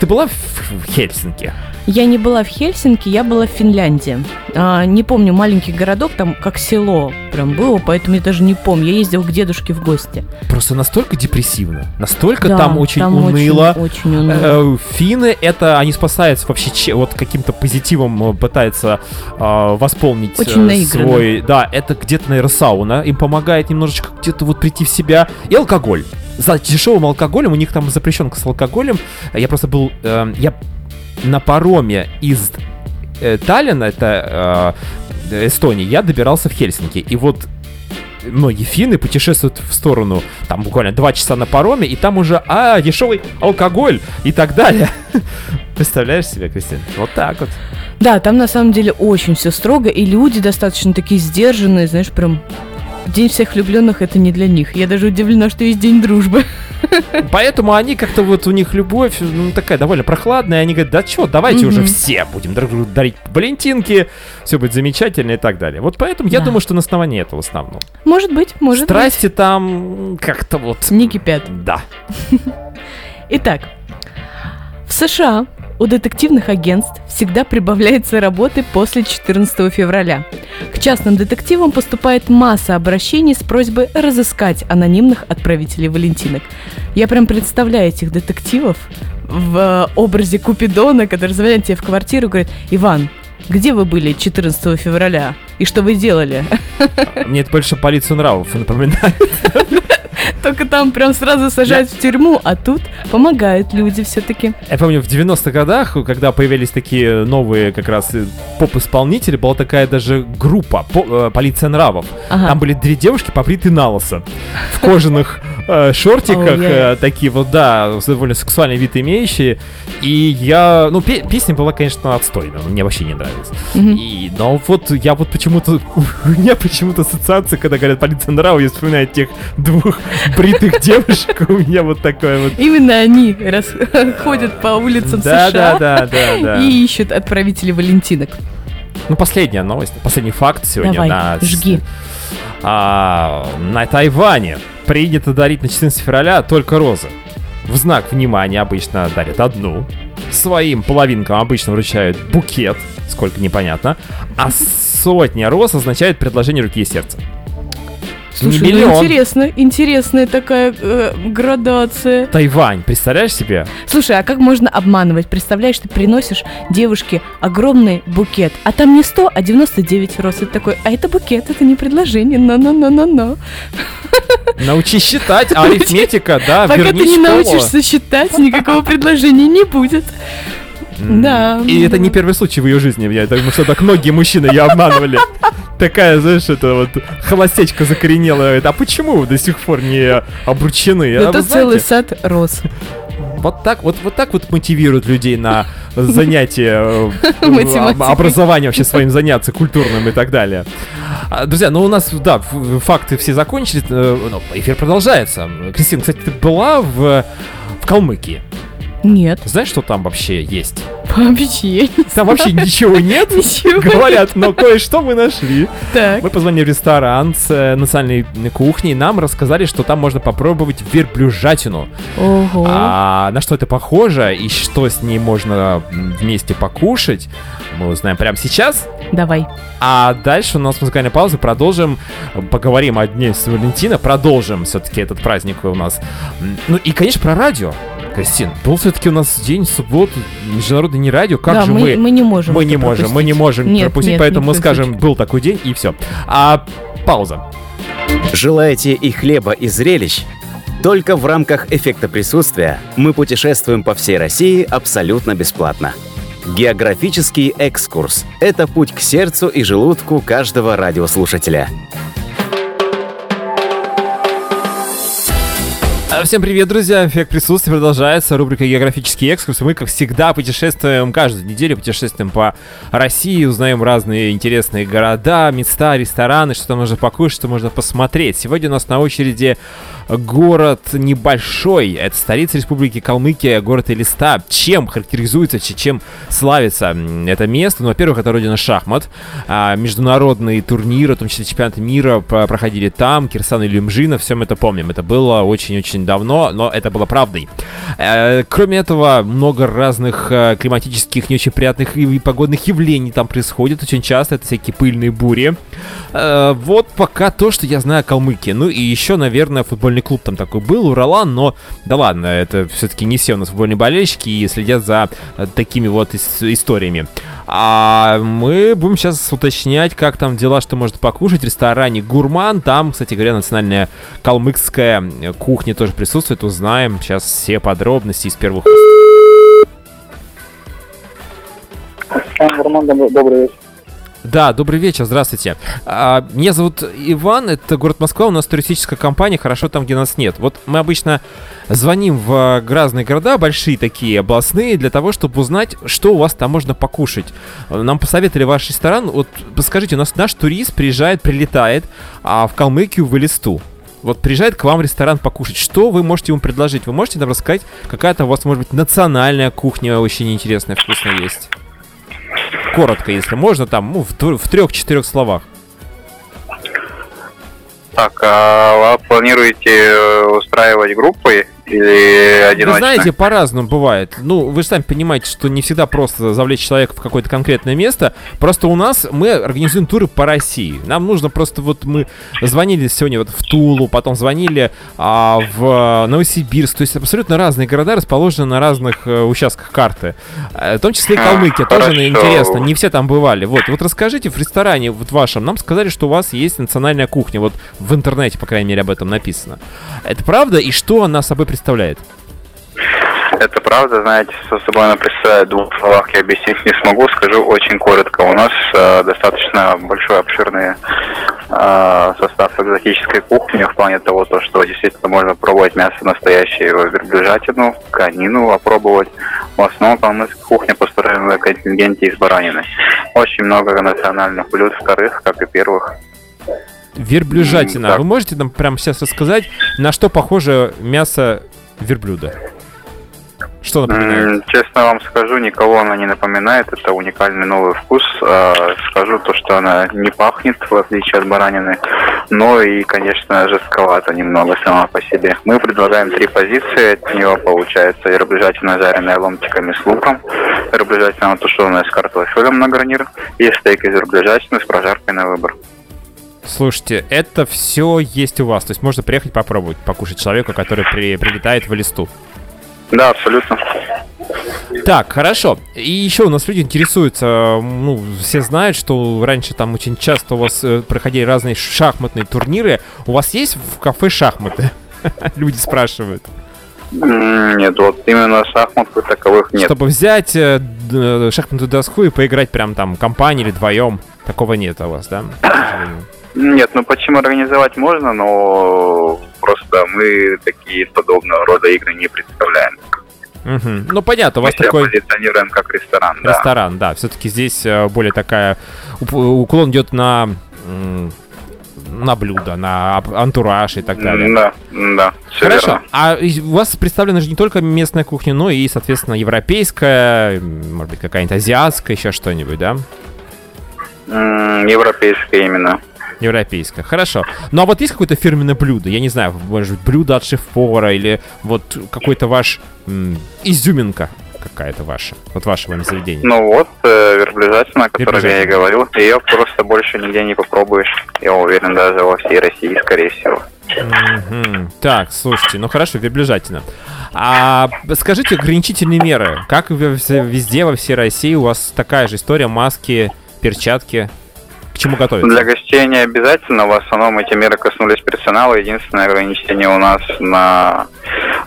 Ты была в Хельсинки? Я не была в Хельсинки, я была в Финляндии. А, не помню, маленький городок, там как село прям было, поэтому я даже не помню. Я ездила к дедушке в гости. Просто настолько депрессивно, настолько Да, там очень там уныло. Очень, очень уныло. Э, Финны это они спасаются вообще вот каким-то позитивом э, пытаются э, восполнить Очень э, наигранно. свой. Да, это где-то наверное сауна им помогает немножечко где-то вот прийти в себя и алкоголь. За дешевым алкоголем у них там запрещенка с алкоголем. Я просто был э, я на пароме из э, Таллина, это э, Эстонии, я добирался в Хельсинки и вот многие финны путешествуют в сторону, там буквально два часа на пароме, и там уже, а, дешевый алкоголь и так далее. Представляешь себе, Кристина? Вот так вот. Да, там на самом деле очень все строго, и люди достаточно такие сдержанные, знаешь, прям День всех влюбленных это не для них. Я даже удивлена, что есть день дружбы. Поэтому они как-то вот у них любовь, ну, такая довольно прохладная. Они говорят, да что, давайте уже Мгм. все будем друг другу дарить валентинки, все будет замечательно и так далее. Вот поэтому я Да. думаю, что на основании этого в основном. Может быть, может Страсти там м, как-то вот... быть. Не кипят. Да. Итак, в США у детективных агентств всегда прибавляется работы после 14 февраля. К частным детективам поступает масса обращений с просьбой разыскать анонимных отправителей валентинок. Я прям представляю этих детективов в э, образе Купидона, который звонит тебе в квартиру и говорит, Иван, где вы были 14 февраля? И что вы делали? Мне это больше полицию нравов напоминает. Только там прям сразу сажают в тюрьму, а тут помогают люди все-таки. Я помню, в 90-х годах, когда появились такие новые как раз э, поп-исполнители, была такая даже группа по- э, «Полиция нравов». Ага. Там были две девушки, побриты на лысо, в кожаных э, шортиках, э, такие вот, да, довольно сексуальный вид имеющие. И я, ну, пе- песня была, конечно, отстойная, мне вообще не нравилась. И, но вот я вот почему-то, у меня почему-то ассоциация, когда говорят «Полиция нравов», я вспоминаю тех двух бритых девушек, у меня вот такое вот Именно они ходят по улицам США и ищут отправителей валентинок. Ну, последняя новость, последний факт сегодня. Давай, на, жги. А, на Тайване принято дарить на 14 февраля только розы. В знак внимания обычно дарят одну. Своим половинкам обычно вручают букет, сколько непонятно. А сотня роз означает предложение руки и сердца. Слушай, Не ну миллион. интересно, интересная такая э, градация. Тайвань, представляешь себе? Слушай, а как можно обманывать? Представляешь, ты приносишь девушке огромный букет, а там не 100, а 99 роз. Ты такой, а это букет, это не предложение, но-но-но-но-но. Научись считать, арифметика, да, Пока ты не научишься считать, никакого предложения не будет. Да. И это не первый случай в ее жизни. Я думаю, что так многие мужчины ее обманывали. Такая, знаешь, это вот холостячка закоренелая. А почему вы до сих пор не обручены? А Это целый сад роз. Вот так вот, вот так вот мотивируют людей на занятия э, Математикой. образованием вообще своим заняться, культурным и так далее. А, Друзья, ну у нас, да, факты все закончились, э, но эфир продолжается. Кристина, кстати, ты была в, в Калмыкии? Нет, Знаешь, что там вообще есть? Вообще Там вообще ничего нет, ничего. говорят, но кое-что мы нашли. Так. Мы позвонили в ресторан с э, национальной кухней, нам рассказали, что там можно попробовать верблюжатину. Ого. А на что это похоже и что с ней можно вместе покушать, мы узнаем прямо сейчас. Давай. А дальше у нас музыкальная пауза, продолжим, поговорим о Дне Валентина, продолжим все-таки этот праздник у нас. Ну и, конечно, про радио. Кристин, был все-таки у нас день субботу, международный не радио, как да, же мы, мы... мы не можем. Мы не можем, мы не пропустить. можем Нет, пропустить, нет, поэтому мы скажем, случае. был такой день, и все. А пауза. Желаете и хлеба, и зрелищ? Только в рамках эффекта присутствия мы путешествуем по всей России абсолютно бесплатно. Географический экскурс – это путь к сердцу и желудку каждого радиослушателя. Всем привет, друзья! Эффект присутствия продолжается. Рубрика «Географический экскурс». Мы, как всегда, путешествуем каждую неделю, путешествуем по России, узнаем разные интересные города, места, рестораны, что там можно покушать, что можно посмотреть. Сегодня у нас на очереди город небольшой. Это столица Республики Калмыкия, город Элиста. Чем характеризуется, чем славится это место? Ну, во-первых, это родина шахмат. А, международные турниры, в том числе чемпионаты мира, про- проходили там. Кирсан и Люмжина, всем это помним. Это было очень-очень давно, но это было правдой. Э, Кроме этого, много разных э, климатических, не очень приятных и погодных явлений там происходит. Очень часто это всякие пыльные бури. Э, Вот пока то, что я знаю о Калмыкии. Ну и еще, наверное, футбольный клуб там такой был, Уралан, но да ладно, это все-таки не все у нас футбольные болельщики и следят за такими вот ис- историями. А мы будем сейчас уточнять, как там дела, что можно покушать. В ресторане Гурман, там, кстати говоря, национальная калмыкская кухня тоже присутствует. Узнаем сейчас все подробности из первых уст. Добрый, вечер. Да, добрый вечер, здравствуйте. А, меня зовут Иван, это город Москва, у нас туристическая компания, хорошо там, где нас нет. Вот мы обычно звоним в разные города, большие такие, областные, для того, чтобы узнать, что у вас там можно покушать. Нам посоветовали ваш ресторан, вот подскажите, у нас наш турист приезжает, прилетает а, в Калмыкию, в Элисту. Вот приезжает к вам ресторан покушать. Что вы можете ему предложить? Вы можете нам рассказать, какая-то у вас, может быть, национальная кухня очень интересная, вкусная есть? Коротко, если можно, там, ну, в, в трех-четырех словах. Так, а вы планируете э, устраивать группы или одиночно? Вы знаете, по-разному бывает. Ну, вы же сами понимаете, что не всегда просто завлечь человека в какое-то конкретное место. Просто у нас мы организуем туры по России. Нам нужно просто вот мы звонили сегодня вот в Тулу, потом звонили а, в Новосибирск. То есть абсолютно разные города расположены на разных э, участках карты. Э, В том числе и А, Калмыкия. Тоже хорошо. интересно. Не все там бывали. Вот, вот расскажите в ресторане вот вашем. Нам сказали, что у вас есть национальная кухня. Вот в интернете, по крайней мере, об этом написано. Это правда? И что она собой представляет? Это правда, знаете, что собой она представляет двух словах, я объяснить не смогу, скажу очень коротко. У нас э, достаточно большой, обширный э, состав экзотической кухни в плане того, то, что действительно можно пробовать мясо настоящее, верблюжатину, конину опробовать. В основном калмыцкая кухня построена на контингенте из баранины. Очень много национальных блюд, вторых, как и первых. Верблюжатина. Вы можете нам прямо сейчас рассказать, на что похоже мясо верблюда? Что напоминает? Честно вам скажу, никого она не напоминает. Это уникальный новый вкус. А, Скажу то, что она не пахнет, в отличие от баранины, но и, конечно, жестковато немного сама по себе. Мы предлагаем три позиции. От нее получается верблюжатина, жареная ломтиками с луком, верблюжатина, тушеная с картофелем на гарнир и стейк из верблюжатины с прожаркой на выбор. Слушайте, это все есть у вас. То есть можно приехать попробовать, покушать человека, который при- прилетает в листу. Да, абсолютно. Так, хорошо. И еще у нас люди интересуются, ну, все знают, что раньше там очень часто у вас э, проходили разные шахматные турниры. У вас есть в кафе шахматы? Люди спрашивают. Нет, вот именно шахмат таковых нет. Чтобы взять э, д- шахматную доску и поиграть прям там компанией или вдвоем. Такого нет у вас, да? Нет, ну почему организовать можно, но просто мы такие подобного рода игры не представляем. Угу. Ну понятно, у вас мы такой позиционируем как ресторан. Ресторан, да. да. Все-таки здесь э, более такая уклон идет на на блюдо, на антураж и так далее. Да, да. Хорошо. Верно. А у вас представлена же не только местная кухня, но и, соответственно, европейская, может быть, какая-нибудь азиатская, еще что-нибудь, да? Европейская именно. Европейская, хорошо. Ну а вот есть какое-то фирменное блюдо? Я не знаю, может быть, блюдо от шеф-повара или вот какой-то ваш м- изюминка какая-то ваша, вот вашего заведения? Ну вот, э, верблюжатина, о которой я и говорил, ее просто больше нигде не попробуешь. Я уверен, даже во всей России, скорее всего. Mm-hmm. Так, слушайте, ну хорошо, верблюжатина. А скажите ограничительные меры. Как везде, во всей России у вас такая же история, маски, перчатки? К чему готовиться? Для гостей не обязательно. В основном эти меры коснулись персонала. Единственное ограничение у нас на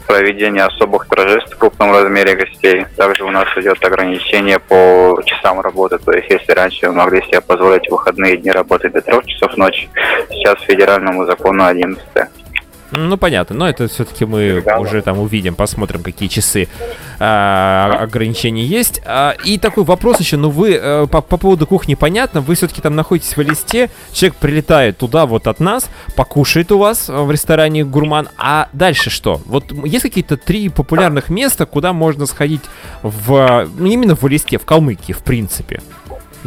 проведение особых торжеств в крупном размере гостей. Также у нас идет ограничение по часам работы. То есть, если раньше вы могли себе позволить выходные дни работать до трех часов ночи, сейчас федеральному закону 11. Ну, понятно, но это все-таки мы да, уже там увидим, посмотрим, какие часы а, ограничения есть. А, и такой вопрос еще, ну вы а, по, по поводу кухни понятно, вы все-таки там находитесь в листе, человек прилетает туда вот от нас, покушает у вас в ресторане Гурман, а дальше что? Вот есть какие-то три популярных места, куда можно сходить в, именно в листе, в Калмыкии, в принципе?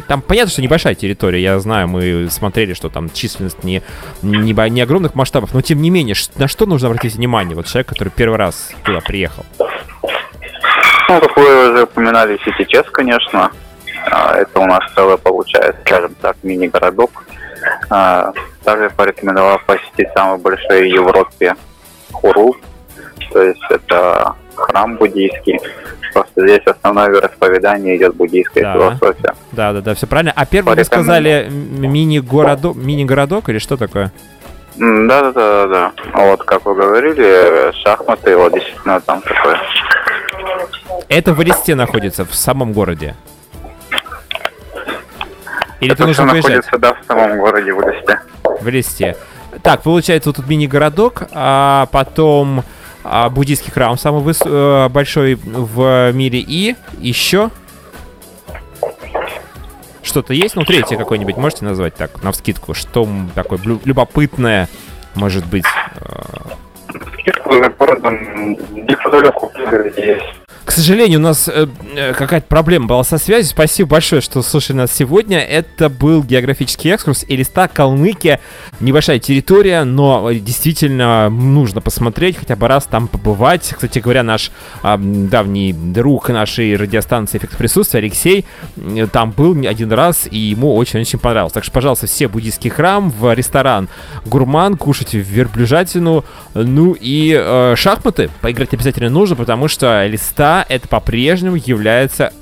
Там понятно, что небольшая территория, я знаю, мы смотрели, что там численность не, не, не огромных масштабов, но тем не менее, на что нужно обратить внимание, вот человек, который первый раз туда приехал? Ну, как вы уже упоминали, Сити конечно. А, это у нас целый, получается, скажем так, мини-городок. А, также порекомендовал посетить самый большой в Европе Хуру. То есть это храм буддийский. Просто здесь основное вероисповедание идет буддийская да. философия. Да, да, да, все правильно. А первый вы сказали мини-городок, мини-городок или что такое? Да, да, да, да. Вот как вы говорили, шахматы, вот действительно там такое. Это в Элисте находится, в самом городе? Или это нужно находится, да, в самом городе, в Элисте. В Элисте. Так, получается, вот тут мини-городок, а потом а, буддийский храм самый выс... Э, большой в мире и еще что-то есть? Ну, третье какое-нибудь можете назвать так, на вскидку? Что такое любопытное может быть? Скидку за городом неподалеку есть к сожалению, у нас э, э, какая-то проблема была со связью. Спасибо большое, что слушали нас сегодня. Это был географический экскурс Элиста, Калмыкия. Небольшая территория, но действительно нужно посмотреть, хотя бы раз там побывать. Кстати говоря, наш э, давний друг нашей радиостанции «Эффект присутствия» Алексей э, там был один раз, и ему очень-очень понравилось. Так что, пожалуйста, все буддийский храм, в ресторан «Гурман», кушайте верблюжатину, ну и э, шахматы поиграть обязательно нужно, потому что Элиста это по-прежнему является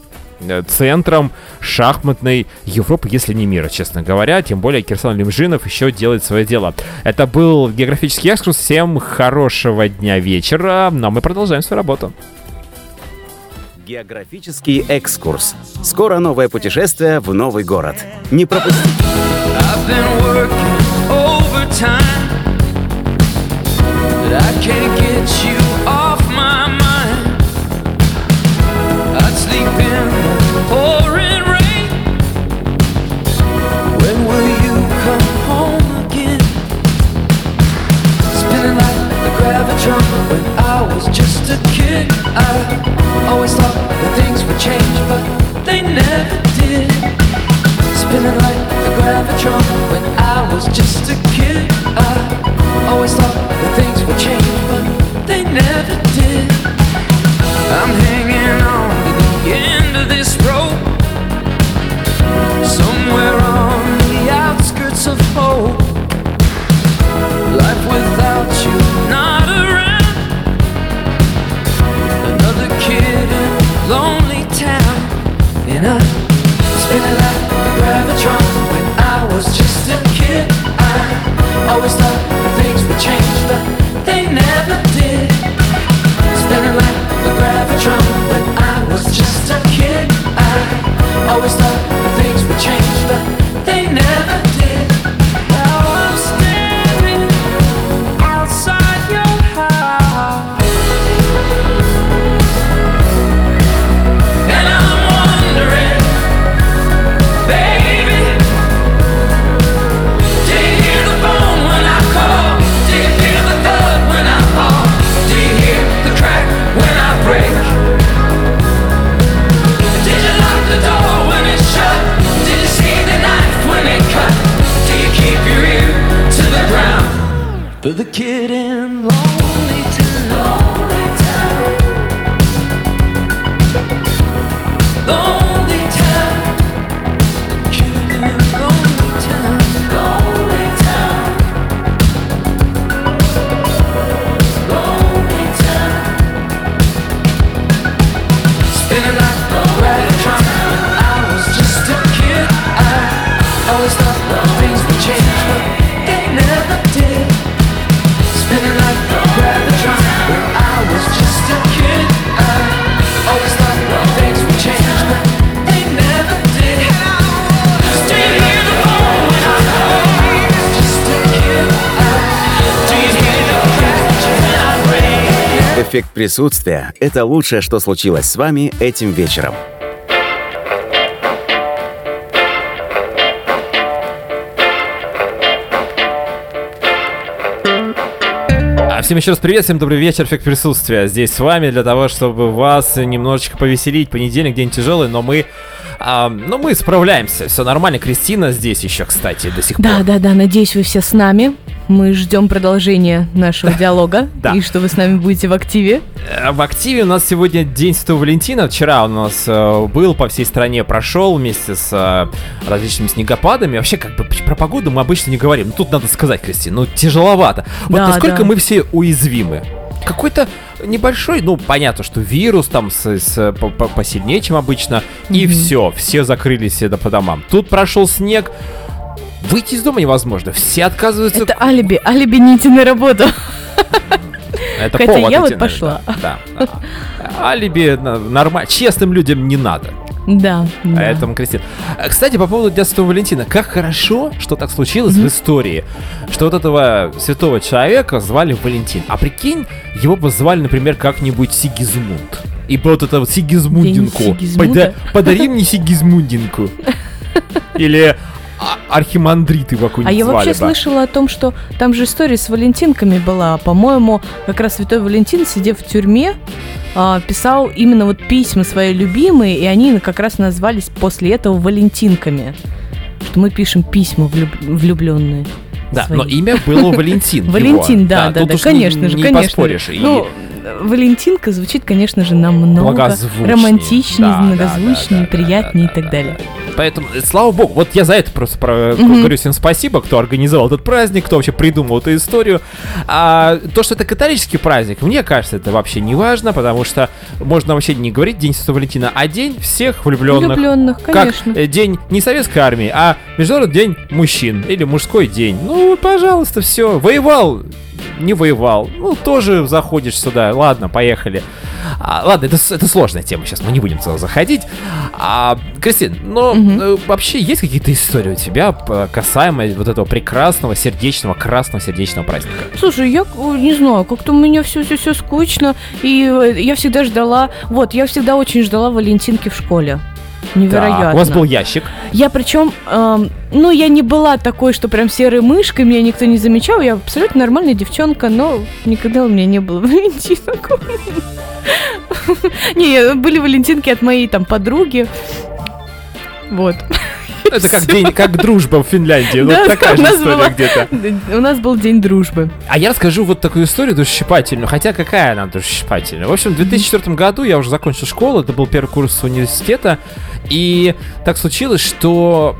э, центром шахматной Европы, если не мира, честно говоря. Тем более Кирсан Лимжинов еще делает свое дело. Это был географический экскурс. Всем хорошего дня вечера. Но мы продолжаем свою работу. Географический экскурс. Скоро новое путешествие в новый город. Не пропустите. Присутствия – это лучшее, что случилось с вами этим вечером. А всем еще раз привет, всем добрый вечер, эффект присутствия. Здесь с вами для того, чтобы вас немножечко повеселить. Понедельник, день тяжелый, но мы... а, но мы справляемся, все нормально. Кристина здесь еще, кстати, до сих Да, пор. да, да, надеюсь, вы все с нами. Мы ждем продолжения нашего диалога. Да. И что вы с нами будете в активе. Э, В активе у нас сегодня День Святого Валентина. Вчера у нас э, был, по всей стране прошел вместе с э, различными снегопадами. Вообще, как бы про погоду мы обычно не говорим. Ну, тут надо сказать, Кристина, ну, тяжеловато. Вот Да, насколько да. мы все уязвимы? Какой-то небольшой, ну, понятно, что вирус там с, с- по- по- посильнее, чем обычно, и все, все закрылись все по домам. Тут прошел снег, выйти из дома невозможно, все отказываются. Это алиби, алиби не идти на работу. Это Хотя повод я вот идти, пошла. Да. Алиби нормально. Честным людям не надо. Да, да. Поэтому, Кристина. А, Кстати, по поводу Дня Святого Валентина. Как хорошо, что так случилось в истории, что вот этого святого человека звали Валентин. А прикинь, его бы звали, например, как-нибудь Сигизмунд. И вот это вот Сигизмундинку. Пода- подари мне Сигизмундинку. Или а- Архимандрит его какую-нибудь А я вообще бы. слышала о том, что там же история с Валентинками была. По-моему, как раз Святой Валентин, сидев в тюрьме, а, писал именно вот письма свои любимые, и они как раз назвались после этого Валентинками. Что мы пишем письма влюб- влюбленные. Да, свои. но имя было Валентин. Валентин, да, да, да, конечно не, же, не конечно. поспоришь. И Ну, Валентинка звучит, конечно же, намного романтичнее, многозвучнее, приятнее и так да, далее. да. Поэтому, э, слава богу, вот я за это просто про- говорю всем спасибо, кто организовал этот праздник, кто вообще придумал эту историю. А то, что это католический праздник, мне кажется, это вообще не важно, потому что можно вообще не говорить День Святого Валентина, а день всех влюбленных. Влюбленных, конечно. Как э, день не советской армии, а Международный день мужчин или мужской день. Ну, пожалуйста, все. Воевал, не воевал. Ну, тоже заходишь сюда. Ладно, поехали. А, ладно, это, это сложная тема, сейчас мы не будем туда заходить. А, Кристин, но э, вообще есть какие-то истории у тебя касаемо вот этого прекрасного, сердечного, красного сердечного праздника? Слушай, я не знаю, как-то у меня все все все скучно, и э, я всегда ждала, вот, я всегда очень ждала Валентинки в школе. Невероятно. Так, у вас был ящик. Я причем, эм, ну, я не была такой, что прям серой мышкой, меня никто не замечал, я абсолютно нормальная девчонка, но никогда у меня не было валентинок. Не, были валентинки от моей там подруги. Вот. Это как день, как дружба в Финляндии. Да, такая же история где-то. У нас был день дружбы. А я расскажу вот такую историю душесчипательную, хотя какая она душесчипательная. В общем, в 2004 году я уже закончил школу, это был первый курс университета, и так случилось, что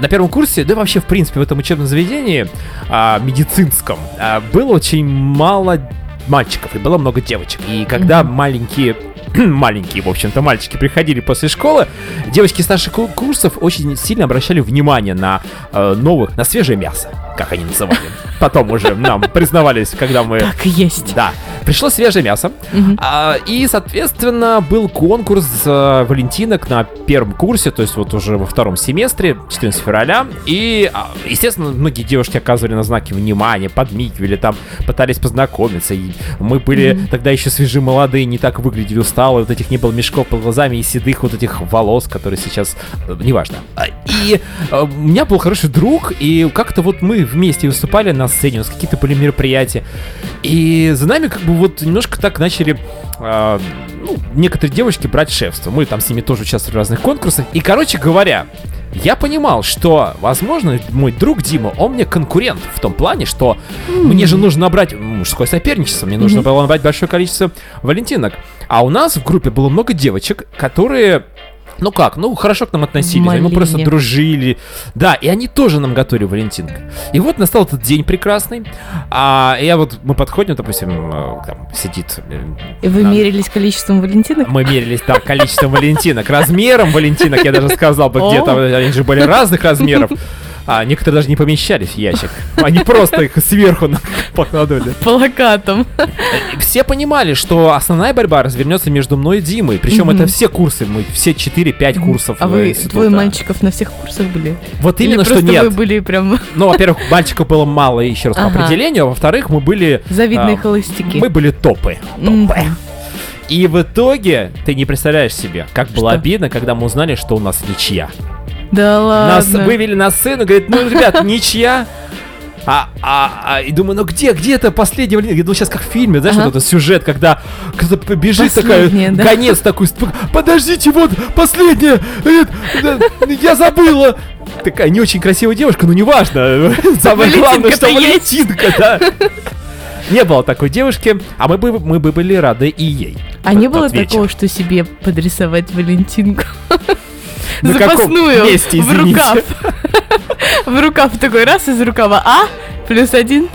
на первом курсе, да вообще в принципе в этом учебном заведении а, медицинском а, было очень мало мальчиков и было много девочек. И когда маленькие маленькие, в общем-то, мальчики приходили после школы, девочки старших ку- курсов очень сильно обращали внимание на э, новых, на свежее мясо, как они называли. Потом уже нам признавались, когда мы... Так и есть. Да, пришло свежее мясо. А, и, соответственно, был конкурс э, валентинок на первом курсе, то есть вот уже во втором семестре, 14 февраля. И, а, естественно, многие девушки оказывали на знаки внимания, подмигивали там, пытались познакомиться. И мы были тогда еще свежие, молодые, не так выглядели усталые, вот этих не было мешков под глазами и седых вот этих волос, которые сейчас... э, неважно. А, И э, у меня был хороший друг, и как-то вот мы вместе выступали на сцене, у нас какие-то были мероприятия. И за нами как бы вот немножко так начали а, ну, некоторые девочки брать шефство. Мы там с ними тоже участвовали в разных конкурсах. И, короче говоря, я понимал, что, возможно, мой друг Дима, он мне конкурент в том плане, что мне же нужно набрать мужское соперничество, мне нужно было набрать большое количество валентинок. А у нас в группе было много девочек, которые ну как, ну хорошо к нам относились, мы Молили. просто дружили. Да, и они тоже нам готовили валентинок. И вот настал этот день прекрасный. А я вот, мы подходим, допустим, э, там сидит... э, И вы на- мерились количеством валентинок? мы мерились там количеством валентинок, размером валентинок, я даже сказал бы О. где-то, они же были разных размеров. А некоторые даже не помещались в ящик. Они просто их сверху покладывали. Плакатом. Все понимали, что основная борьба развернется между мной и Димой. Причем это все курсы, мы все 4-5 курсов. А э, вы, двое мальчиков на всех курсах были? Вот именно, что нет. вы были прям Ну, во-первых, мальчиков было мало, еще раз по определению, а во-вторых, мы были... завидные а, холостяки? Мы были топы. Топы. И в итоге, ты не представляешь себе, как было Что? обидно, когда мы узнали, что у нас ничья. Да Нас ладно. вывели на сцену, говорит, ну, ребят, ничья. А, а, а, и думаю, ну где, где это последний валентин? Я думаю, сейчас как в фильме, знаешь, Ага. вот этот сюжет, когда, когда бежит такая, Последняя, да. гонец такой, подождите, вот, последняя, я забыла. Такая не очень красивая девушка, но неважно. Самое главное, что. Валентинка, да. Не было такой девушки, а мы бы, мы бы были рады и ей. А не было такого, что себе подрисовать Валентинку? На каком Запасную месте, в рукав. В рукав такой раз из рукава А плюс один.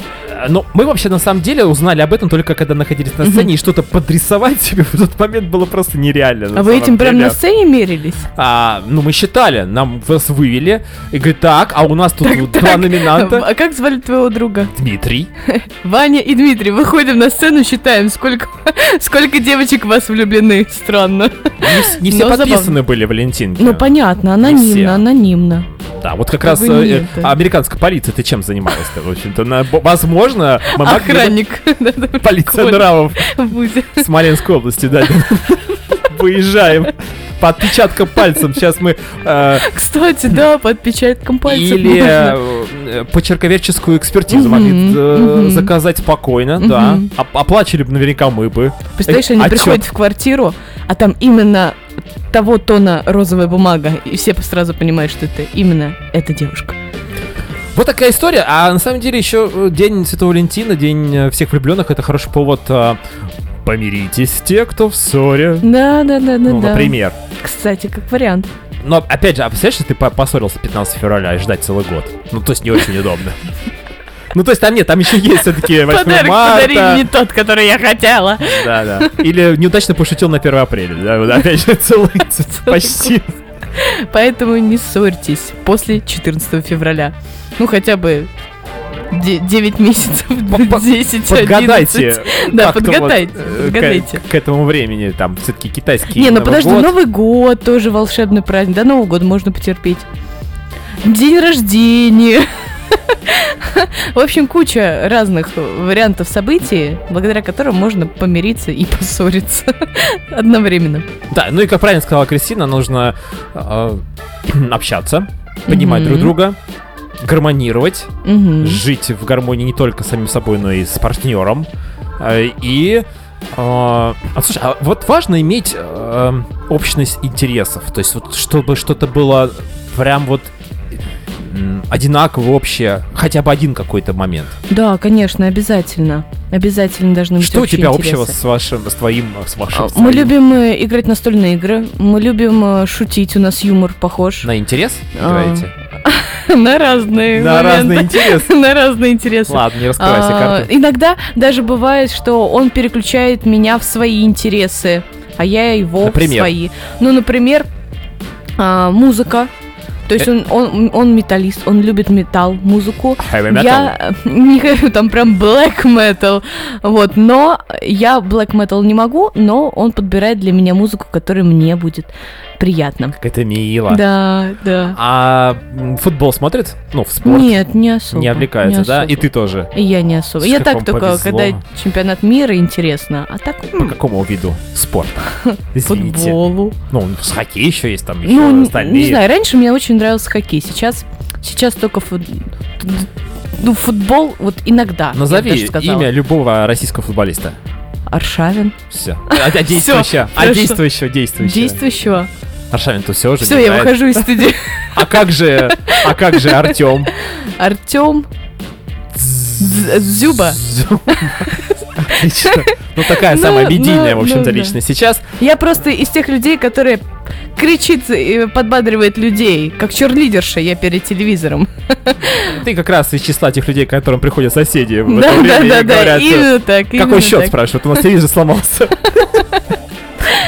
Ну, мы вообще на самом деле узнали об этом только когда находились на сцене, и что-то подрисовать себе в тот момент было просто нереально. А вы этим прям на сцене мерились? А, ну, мы считали, нам вас вывели, и говорит, так, а у нас тут вот два так. номинанта. А как звали твоего друга? Дмитрий. Ваня и Дмитрий. Выходим на сцену, считаем, сколько, сколько девочек в вас влюблены. Странно. Не, не все Но забавно. подписаны были Валентинки. Ну, понятно, анонимно, анонимно. Да, вот как раз э, э, американская полиция, ты чем занималась-то, в общем-то? На- возможно, мы могли Охранник. Полиция нравов в. Смоленской области, да. Выезжаем. По отпечаткам пальцем. Сейчас мы э, Кстати, да, под отпечатком пальцев. Или можно. э, почерковедческую экспертизу Мгм, могли э, мгм. заказать спокойно, да. Мгм. Оп- оплачивали бы наверняка мы бы. Представляешь, э, они отчет. приходят в квартиру, а там именно того тона розовая бумага, и все сразу понимают, что это именно эта девушка. Вот такая история. А на самом деле еще э, День Святого Валентина, День э, всех влюбленных, это хороший повод э, помиритесь те, кто в ссоре. Да, да, да, да, Ну, да. например. Кстати, как вариант. Но опять же, а представляешь, что ты по- поссорился 15 февраля и ждать целый год? Ну, то есть не очень удобно. Ну, то есть там нет, там еще есть все-таки 8 Подарок подарили марта. не тот, который я хотела. Да, да. Или неудачно пошутил на 1 апреля. Да, опять же, целый почти. Поэтому не ссорьтесь после 14 февраля. Ну, хотя бы 9 месяцев, По- 10, Подгадайте. 11. Да, подгадайте, вот, э, подгадайте. К, к этому времени там все-таки китайский Не, ну Новый подожди, год. Новый год тоже волшебный праздник. До Нового года можно потерпеть. День рождения. В общем, куча разных вариантов событий, благодаря которым можно помириться и поссориться одновременно. Да, ну и как правильно сказала Кристина, нужно э, общаться, понимать Мгм. друг друга, гармонировать, Мгм. жить в гармонии не только с самим собой, но и с партнером. Э, И э, а, слушай, а вот важно иметь э, общность интересов, то есть вот чтобы что-то было прям вот одинаково общее, хотя бы один какой-то момент. Да, конечно, обязательно. Обязательно должны быть Что у тебя интересы. общего с вашим, с твоим, с вашим? А, с Мы любим э, играть настольные игры, мы любим э, шутить, у нас юмор похож на интерес А, играете? на разные На разные моменты. интересы. на разные интересы. Ладно, не раскрывайся А, карты. Иногда даже бывает, что он переключает меня в свои интересы, а я его Например? в свои. Ну, например, а, музыка. То есть он, он, он металлист, он любит металл, музыку. Heavy metal? Я э, не говорю там прям black metal, вот, но я black metal не могу, но он подбирает для меня музыку, которая мне будет приятна. Как это мило. Да, да. А футбол смотрит? Ну, в спорт? Нет, не особо. Не облекается, не да? И особо. ты тоже? И я не особо. С Я так только, повезло. когда чемпионат мира интересно, а так По какому виду спорта? Извините. футболу. Ну, с хоккей еще есть там еще Ну, остальные. не знаю, раньше мне очень нравился хоккей, сейчас, сейчас только фут- ну, футбол, вот иногда. Назови имя любого российского футболиста. Аршавин. Все. А, а действующего. А действующего, действующего. Действующего. Аршавин, то все уже Все, я выхожу из студии. А как же, а как же Артем? Артем Зюба. Отлично. Ну, такая Ну, самая медийная, ну, в общем-то, ну, да. личность сейчас. Я просто из тех людей, которые кричит и подбадривает людей, как черлидерша я перед телевизором. Ты как раз из числа тех людей, к которым приходят соседи в Да, это да, время и да, да, говорят, именно так. какой именно счет, так. спрашивают, у нас телевизор сломался.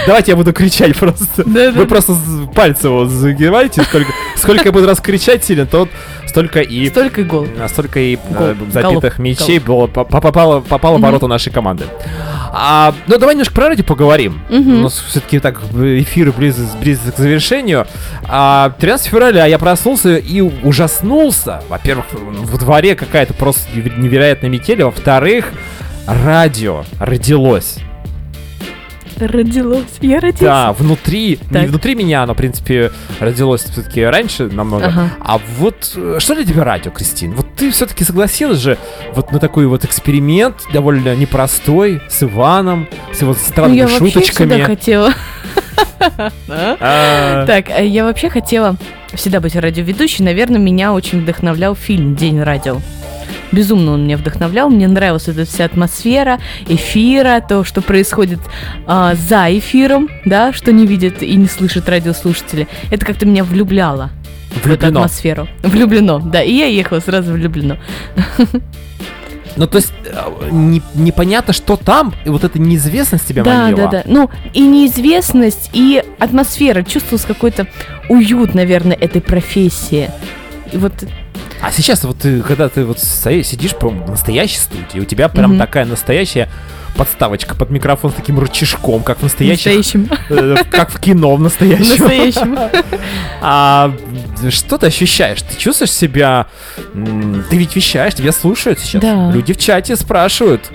Давайте я буду кричать просто. Вы просто пальцы вот загибаете, сколько, сколько я буду раз кричать сильно, то столько и Столько гол. а, столько и забитых мячей было, по- по- попало, попало в ворота нашей команды. А, ну, давай немножко про радио поговорим. Мгм. У нас все-таки так эфир близок, близок к завершению. А, 13 февраля я проснулся и ужаснулся. Во-первых, в дворе какая-то просто неверо- невероятная метель. Во-вторых, радио родилось. Родилось. Я родился. Да, внутри, не Так. внутри меня, оно, в принципе, родилось все-таки раньше намного. Ага. А вот э, что для тебя радио, Кристин? Вот ты все-таки согласилась же вот на такой вот эксперимент, довольно непростой, с Иваном, с его Ну, странными я вообще шуточками. всегда хотела. А, Так, э, я вообще хотела всегда быть радиоведущей. Наверное, меня очень вдохновлял фильм «День радио». Безумно он меня вдохновлял. Мне нравилась эта вся атмосфера эфира, то, что происходит а, за эфиром, да, что не видят и не слышат радиослушатели. Это как-то меня влюбляло в эту Влюблено. атмосферу. Влюблено, да. И я ехала сразу влюблено. Ну, то есть, э, не- непонятно, что там, и вот эта неизвестность тебя Да, манила. да, да. Ну, и неизвестность, и атмосфера. Чувствовался какой-то уют, наверное, этой профессии. И вот А сейчас вот ты, когда ты вот сидишь прям в настоящей студии, у тебя прям Мгм. такая настоящая подставочка под микрофон с таким рычажком, как в настоящих, настоящим. э, как в кино в настоящем. Настоящим. А что ты ощущаешь? Ты чувствуешь себя... Ты ведь вещаешь, тебя слушают сейчас. Да. Люди в чате спрашивают.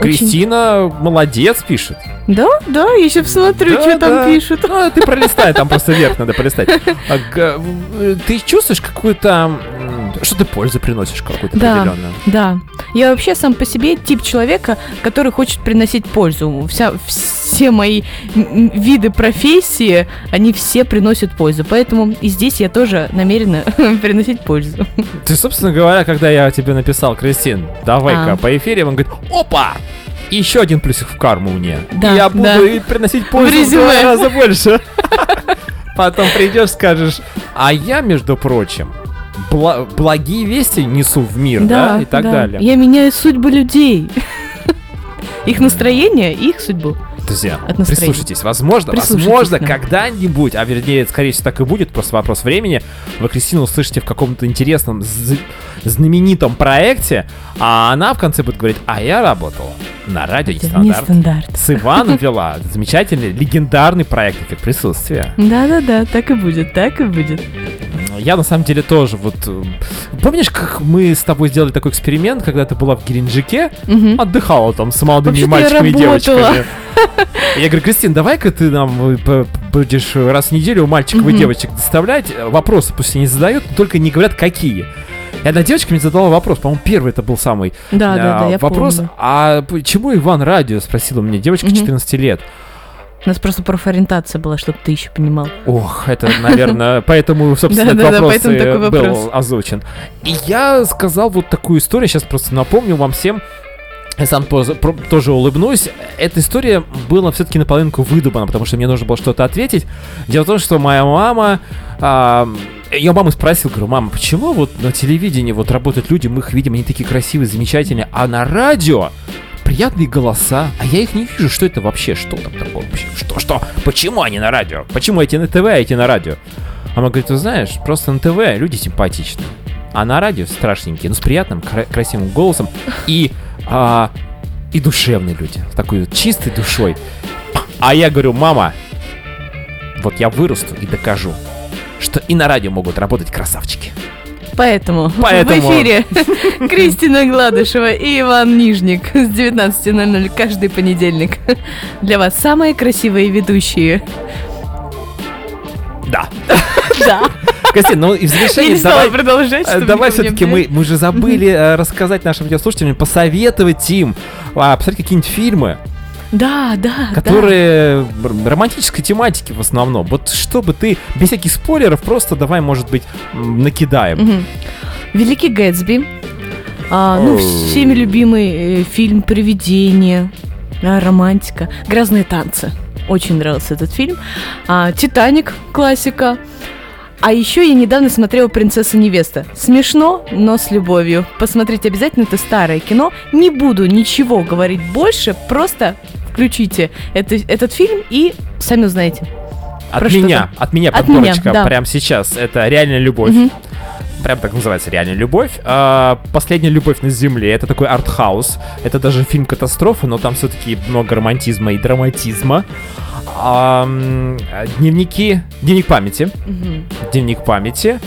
Очень. Кристина молодец, пишет. Да, да, я сейчас смотрю, Да, что там да. пишут. Ну, ты пролистай, там просто вверх надо пролистать. А, э, Ты чувствуешь какую-то... Что ты пользу приносишь какую-то Да. определенную? Да. Я вообще сам по себе тип человека, который хочет приносить пользу. Вся, все мои виды профессии, они все приносят пользу. Поэтому и здесь я тоже намерена приносить пользу. Ты, собственно говоря, когда я тебе написал, Кристин, давай-ка А. по эфире, он говорит, опа! И еще один плюсик в карму мне. Да, И я буду да. и приносить пользу в два раза больше. Потом придешь, скажешь, а я, между прочим, бла- благие вести несу в мир, да, и так да. далее. Я меняю судьбы людей. Их настроение и их судьбу. Друзья, От настроения. прислушайтесь. Возможно, возможно, да. когда-нибудь, а вернее, скорее всего, так и будет, просто вопрос времени, вы Кристину услышите в каком-то интересном, знаменитом проекте, а она в конце будет говорить, а я работала на радио Нестандарт. Нестандарт. С Иваном вела замечательный, легендарный проект «Эффект присутствия». Да-да-да, так и будет, так и будет. Я на самом деле тоже вот... э, Помнишь, как мы с тобой сделали такой эксперимент, когда ты была в Геленджике, Мгм. отдыхала там с молодыми мальчиками и девочками. Я говорю, Кристин, давай-ка ты нам э, будешь раз в неделю у мальчиков и девочек доставлять. э, Вопросы пусть они задают, только не говорят, какие. И одна девочка мне задала вопрос, по-моему, первый это был самый Да, да, а, да, я вопрос. помню. А почему Иван Радио? Спросила меня девочка Мгм. 14 лет. У нас просто профориентация была, чтобы ты еще понимал. Ох, это, наверное, поэтому, собственно, этот вопрос был озвучен. И я сказал вот такую историю, сейчас просто напомню вам всем, я сам тоже, улыбнусь. Эта история была все-таки наполовину выдумана, потому что мне нужно было что-то ответить. Дело в том, что моя мама... а, я у мамы спросил, говорю, мама, почему вот на телевидении вот работают люди, мы их видим, они такие красивые, замечательные, а на радио приятные голоса, а я их не вижу, что это вообще, что там такое вообще, что, что, почему они на радио, почему эти на ТВ, а эти на радио? А Мама говорит, ты знаешь, просто на ТВ люди симпатичные, а на радио страшненькие, но с приятным, кра- красивым голосом и, а, и душевные люди, с такой чистой душой. А я говорю, мама, вот я вырасту и докажу, что и на радио могут работать красавчики. Поэтому, Поэтому. в эфире Кристина Гладышева и Иван Нижник с 19.00 каждый понедельник. Для вас самые красивые ведущие. Да. Да. Костян, ну и в стала давай... продолжать. Э, Давай все-таки мы, мы же забыли э, рассказать нашим радиослушателям, посоветовать им, а, посмотреть какие-нибудь фильмы. Да, да, которые р- романтической тематики в основном. Вот чтобы ты без всяких спойлеров просто давай, может быть, накидаем. да. Мгм. Великий Гэтсби. А, ну, всеми любимый э, фильм «Привидение», да, романтика, «Грязные танцы». Очень нравился этот фильм. А, «Титаник» классика. А еще я недавно смотрела «Принцесса невеста». Смешно, но с любовью. Посмотрите обязательно, это старое кино. Не буду ничего говорить больше, просто включите это, этот фильм и сами узнаете. От Про меня, там? от меня От меня, подборочка да. прямо сейчас. Это реальная любовь. Мгм. Прям так называется реальная любовь. А, Последняя любовь на земле. Это такой артхаус. Это даже фильм катастрофа, но там все-таки много романтизма и драматизма. А, дневники. Дневник памяти. Мгм. Дневник памяти.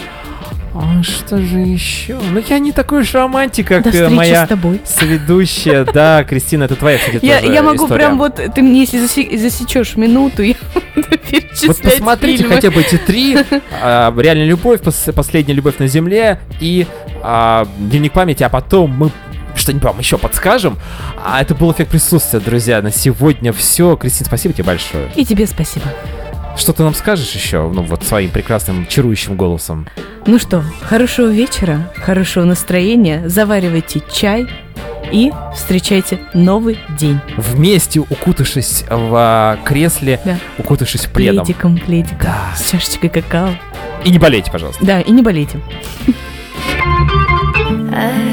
А что же еще? Ну, я не такой уж романтик, как До э, моя с тобой. соведущая. Да, Кристина, это твоя, кстати, Я, я могу история. прям вот, ты мне если засе- засечешь минуту, я буду перечислять Вот посмотрите фильмы. хотя бы эти три. а, Реальная любовь, пос- последняя любовь на земле и а, дневник памяти, а потом мы что-нибудь вам еще подскажем. А это был эффект присутствия, друзья. На сегодня все. Кристин, спасибо тебе большое. И тебе спасибо. Что ты нам скажешь еще, ну вот своим прекрасным чарующим голосом? Ну что, хорошего вечера, хорошего настроения, заваривайте чай и встречайте новый день. Вместе укутавшись в а, кресле, Да. укутавшись пледом. Пледиком, пледиком, Да. с чашечкой какао. И не болейте, пожалуйста. Да, и не болейте. I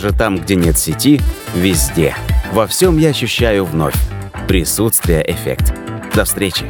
даже там, где нет сети, везде. Во всем я ощущаю вновь. Присутствие эффект. До встречи.